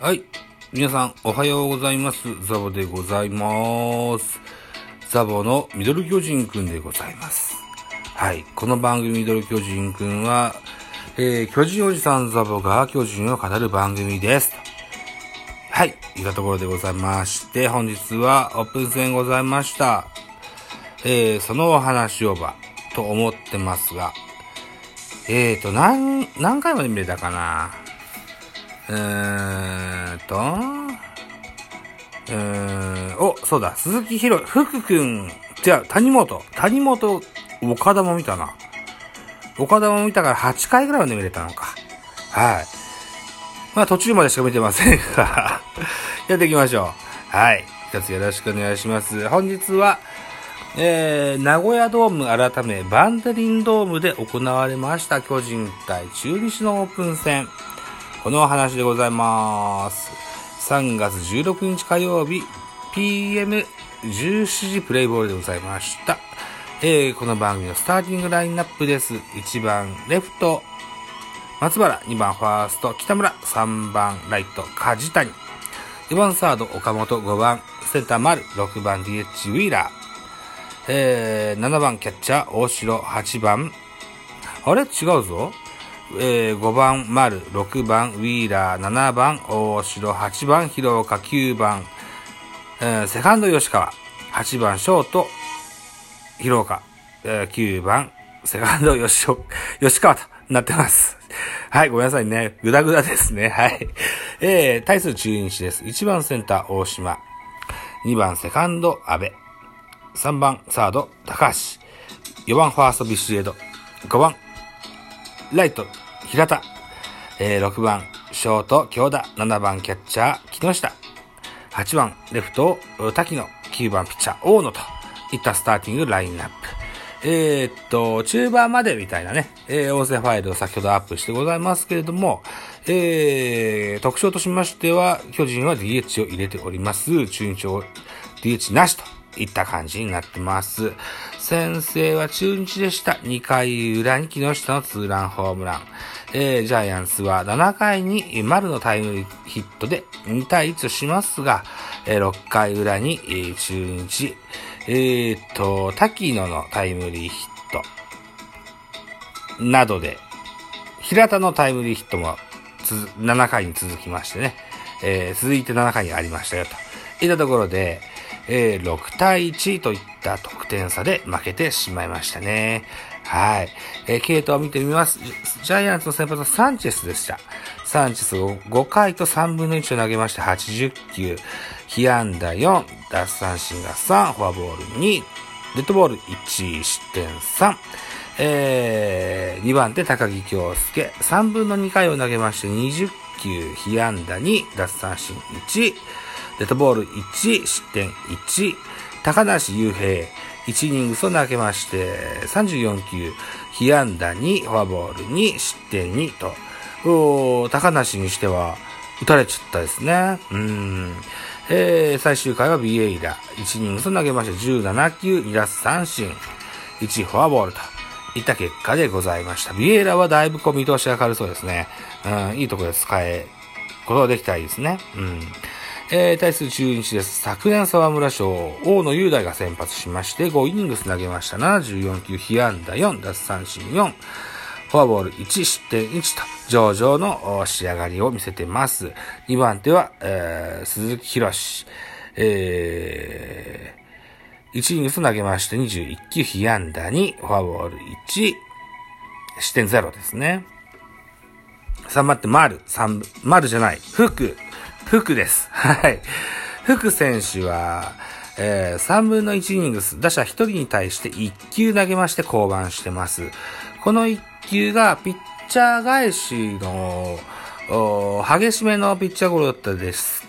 はい。皆さん、おはようございます。ザボでございます。ザボのミドル巨人くんでございます。はい。この番組ミドル巨人くんは、えー、巨人おじさんザボが巨人を語る番組です。はい。いったところでございまして、本日はオープン戦ございました。えー、そのお話をば、と思ってますが、えーと、何、何回まで見れたかな？えーと、えー、お、そうだ、鈴木ひろ、福くん、違う、谷本、谷本、岡田も見たな。岡田も見たから8回ぐらいまで見れたのか。はい。まあ途中までしか見てませんが、やっていきましょう。はい。一つよろしくお願いします。本日は、えー、名古屋ドーム改めバンデリンドームで行われました巨人対中日のオープン戦。このお話でございます。3月16日火曜日、PM17 時プレイボールでございました。えー、この番組のスターティングラインナップです。1番レフト、松原、2番ファースト、北村、3番ライト、梶谷、4番サード、岡本、5番センター丸、6番 DH ウィーラー、えー、7番キャッチャー、大城、8番、あれ？違うぞ。えー、5番丸、6番ウィーラー、7番大城、8番広岡、9番、えー、セカンド吉川、8番ショート、広岡、えー、9番セカンド吉吉川となってます。はい、ごめんなさいね。ぐだぐだですね。はい。えー、対する中日です。1番センター大島、2番セカンド阿部、3番サード高橋、4番ファーストビシエド、5番ライト平田、えー、6番ショート京田、7番キャッチャー木下、8番レフト滝野、9番ピッチャー大野といったスターティングラインナップ。えー、っと、中盤までみたいなね、えー、音声ファイルを先ほどアップしてございますけれども、えー、特徴としましては、巨人は DH を入れております。中日を DH なしといった感じになってます。先制は中日でした。2回裏に木下のツーランホームラン。えー、ジャイアンツは7回に丸のタイムリーヒットで2対1しますが、えー、6回裏に、えー、中日、えー、っと、滝野のタイムリーヒットなどで、平田のタイムリーヒットも7回に続きましてね、えー、続いて7回にありましたよと。いったところで、えー、6対1といった得点差で負けてしまいましたね。はい。えー、系統を見てみます。ジャイアンツの先発はサンチェスでした。サンチェスを5回と3分の1を投げまして80球。被安打4、奪三振が3、フォアボール2、デッドボール1、失点3。えー、2番手高木京介、3分の2回を投げまして20球、被安打2、奪三振1、デッドボール1、失点1、高梨雄平、1イニングスを投げまして、34球、被安打2、フォアボール2、失点2と、高梨にしては、打たれちゃったですね。うん。えー、最終回はビエイラ、1イニングス投げまして、17球、2奪三振、1フォアボールといった結果でございました。ビエイラはだいぶこう見通しが軽そうですね。うん、いいところで使え、ことができたらいいですね。うん。えー、対する中日です。昨年沢村賞、大野雄大が先発しまして、5イニングス投げました。74球、被安打4、奪三振4、フォアボール1、失点1と、上々の仕上がりを見せてます。2番手は、えー、鈴木博士、えー、1イニングス投げまして、21球、被安打2、フォアボール1、失点0ですね。3番手、丸、3、丸じゃない、福、福です。はい。福選手は、えー、3分の1イニングス、打者1人に対して1球投げまして降板してます。この1球がピッチャー返しの、激しめのピッチャーゴロだったです。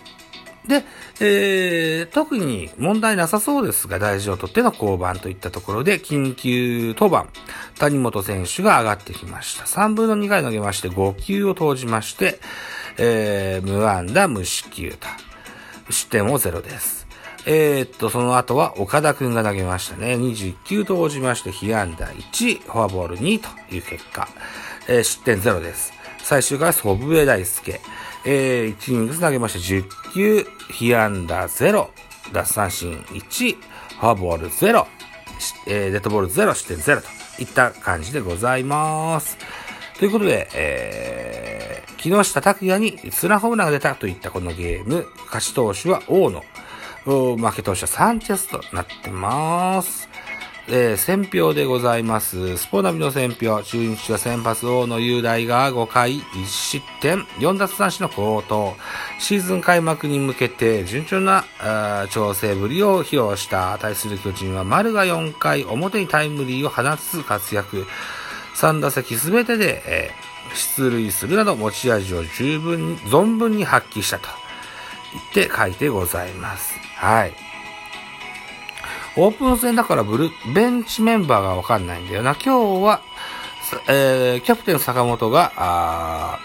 で、えー、特に問題なさそうですが、大事を取っての降板といったところで、緊急登板、谷本選手が上がってきました。3分の2回投げまして、5球を投じまして、えー、無安打無四球と、失点もゼロです。えー、っと、その後は岡田くんが投げましたね。21球投じまして、被安打1、フォアボール2という結果。えー、失点ゼロです。最終回、祖父江大輔。えー、1イニングス投げまして10球、被安打0、奪三振1、フォアボール0、えー、デッドボール0、失点0といった感じでございます。ということで、えー、木下拓也にツーラホームランが出たといったこのゲーム、勝ち投手は大野、負け投手はサンチェスとなってます。えー、選票でございます。スポナビの選票、中日は先発王の雄大が5回1失点、4奪三振の好投。シーズン開幕に向けて順調な調整ぶりを披露した対する巨人は丸が4回表にタイムリーを放つ活躍。3打席すべてで、えー、出塁するなど持ち味を十分に、存分に発揮したと言って書いてございます。はい。オープン戦だからブル、ベンチメンバーがわかんないんだよな。今日は、えー、キャプテン坂本が、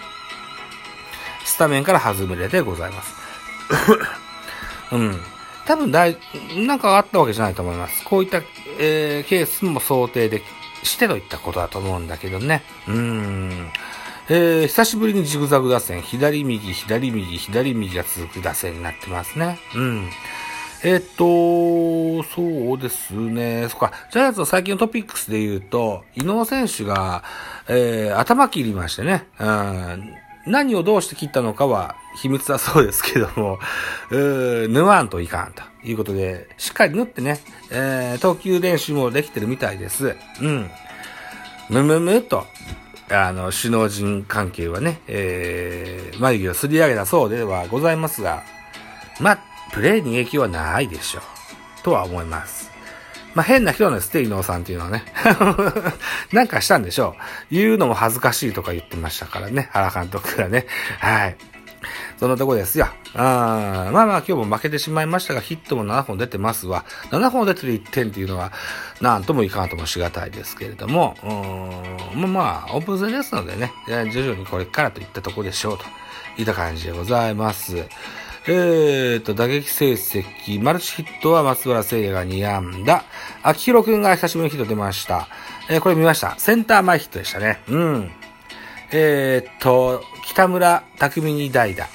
スタメンから外れでございます。うん。多分だい、なんかあったわけじゃないと思います。こういった、えー、ケースも想定できしてといったことだと思うんだけどね。うーん。えー、久しぶりにジグザグ打線、左右、左右、左右が続く打線になってますね。うん。えっと、そうですね。そっか。ジャイアンツの最近のトピックスで言うと、伊能選手が、えー、頭切りましてね。うん。何をどうして切ったのかは秘密だそうですけども、うー縫わんといかんということで、しっかり縫ってね、えー、投球練習もできてるみたいです。うん。むむむと、あの、首脳陣関係はね、えー、眉毛をすり上げたそうではございますが、ま、プレイに影響はないでしょう。とは思います。まあ、変な人なんです、テイノーさんっていうのはね。なんかしたんでしょう。言うのも恥ずかしいとか言ってましたからね、原監督がね。はい。そんなとこですよ。あまあまあ今日も負けてしまいましたが、ヒットも7本出てますわ。7本出てる1点っていうのは、なんともいかんともしがたいですけれども、うん、まあ、オープン戦ですのでね、徐々にこれからといったとこでしょうといった感じでございます。えーと、打撃成績、マルチヒットは松原聖也が2安打。秋広くんが久しぶりにヒット出ました。えー、これ見ました。センター前ヒットでしたね。うん。えーと、北村匠に代打。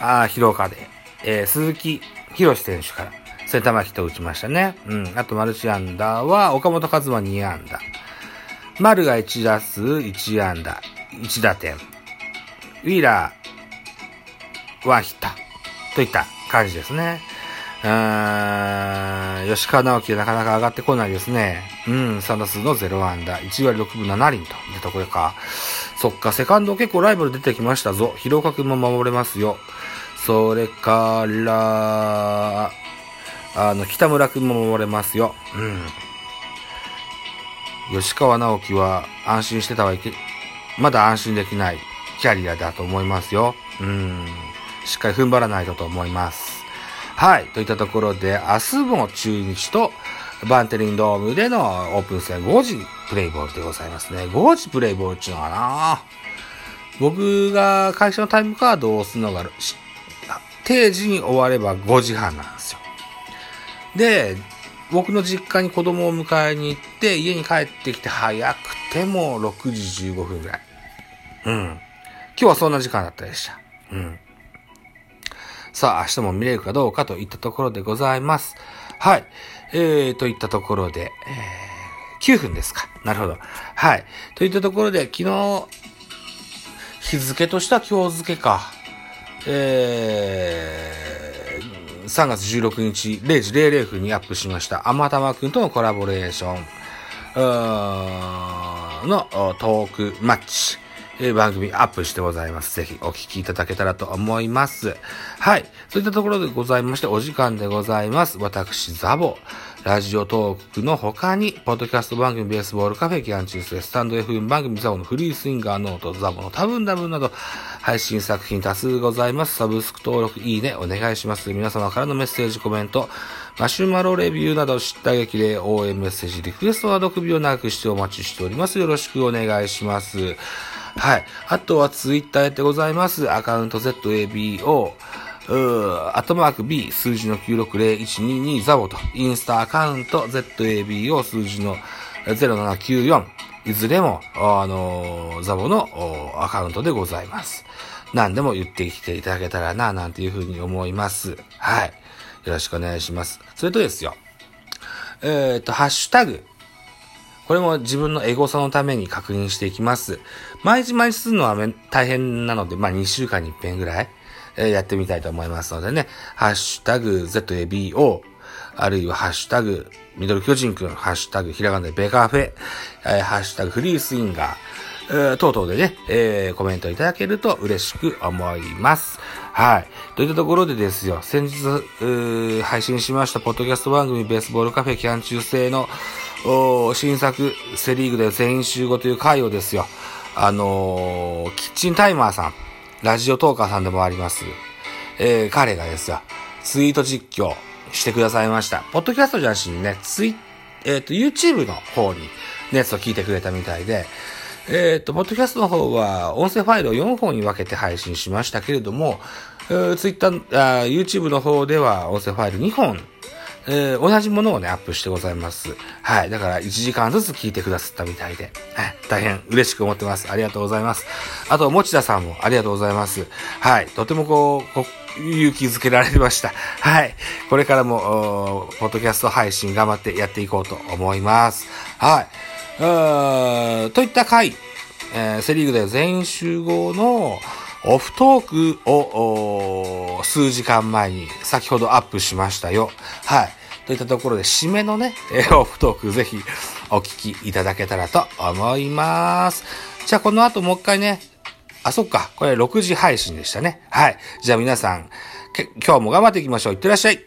ああ広岡で。えー、鈴木博選手からセンター前ヒットを打ちましたね。うん。あとマルチアンダーは岡本和真2安打。丸が1打数1安打。1打点。ウィーラーはヒット。といった感じですね。うーん、吉川直樹なかなか上がってこないですね。うん、3打数の0安打、1割6分7厘といったところか。そっか、セカンド結構ライバル出てきましたぞ。広岡くんも守れますよ。それから、あの、北村くんも守れますよ。うん。吉川直樹は安心してたはいけ、まだ安心できないキャリアだと思いますよ。うん。しっかり踏ん張らないとと思います。はい。といったところで、明日も中日とバンテリンドームでのオープン戦5時プレイボールでございますね。5時プレイボールっていうのかな僕が会社のタイムカードを押すのが、定時に終われば5時半なんですよ。で、僕の実家に子供を迎えに行って、家に帰ってきて早くても6時15分ぐらい。うん。今日はそんな時間だったでした。うん。さあ、明日も見れるかどうかといったところでございます。はい。えー、といったところで、えー、9分ですか。なるほど。はい。といったところで、昨日、日付としては今日付か。えー、3月16日0時00分にアップしました、あまたまくんとのコラボレーション、のトークマッチ。え番組アップしてございます。ぜひお聞きいただけたらと思います。はい。そういったところでございまして、お時間でございます。私、ザボ。ラジオトークの他に、ポッドキャスト番組ベースボールカフェキャンチューススタンド FM 番組ザボのフリースインガーノートザボの多分多分など、配信作品多数ございます。サブスク登録、いいね、お願いします。皆様からのメッセージ、コメント、マシュマロレビューなど、知った激励、応援メッセージ、リクエストなど首を長くしてお待ちしております。よろしくお願いします。はい。あとはツイッターやってございます。アカウント ZABO、うー、アットマーク B、数字の960122ザボと、インスタアカウント ZABO 数字の0794、いずれも、あの、ザボのアカウントでございます。何でも言ってきていただけたらな、なんていうふうに思います。はい。よろしくお願いします。それとですよ。えっ、ー、と、ハッシュタグ。これも自分のエゴサのために確認していきます。毎日毎日するのは大変なので、まあ2週間に1遍ぐらい、えー、やってみたいと思いますのでね、ハッシュタグ ZABO、あるいはハッシュタグミドル巨人くん、ハッシュタグひらがなでベカフェ、えー、ハッシュタグフリースインガー、えー、等々でね、えー、コメントいただけると嬉しく思います。はい。といったところでですよ、先日、配信しましたポッドキャスト番組ベースボールカフェキャン中制のお新作セリーグで全員集合という回をですよ、あのー、キッチンタイマーさん、ラジオトーカーさんでもあります、えー、彼がですよ、ツイート実況してくださいました。ポッドキャストじゃなしにね、ツイえっ、ー、と、YouTube の方に、ネット聞いてくれたみたいで、えっ、ー、と、ポッドキャストの方は、音声ファイルを4本に分けて配信しましたけれども、えー、Twitter、YouTube の方では、音声ファイル2本えー、同じものをね、アップしてございます。はい。だから1時間ずつ聞いてくださったみたいで、大変嬉しく思ってます。ありがとうございます。あと、持田さんもありがとうございます。はい。とてもこう、こ勇気づけられました。はい。これからも、ポッドキャスト配信頑張ってやっていこうと思います。はい。といった回、えー、セリーグで全員集合のオフトークを数時間前に先ほどアップしましたよ。はい。といったところで、締めのね、オフトークぜひお聞きいただけたらと思います。じゃあこの後もう一回ね、あ、そっか、これ6時配信でしたね。はい。じゃあ皆さん、今日も頑張っていきましょう。いってらっしゃい。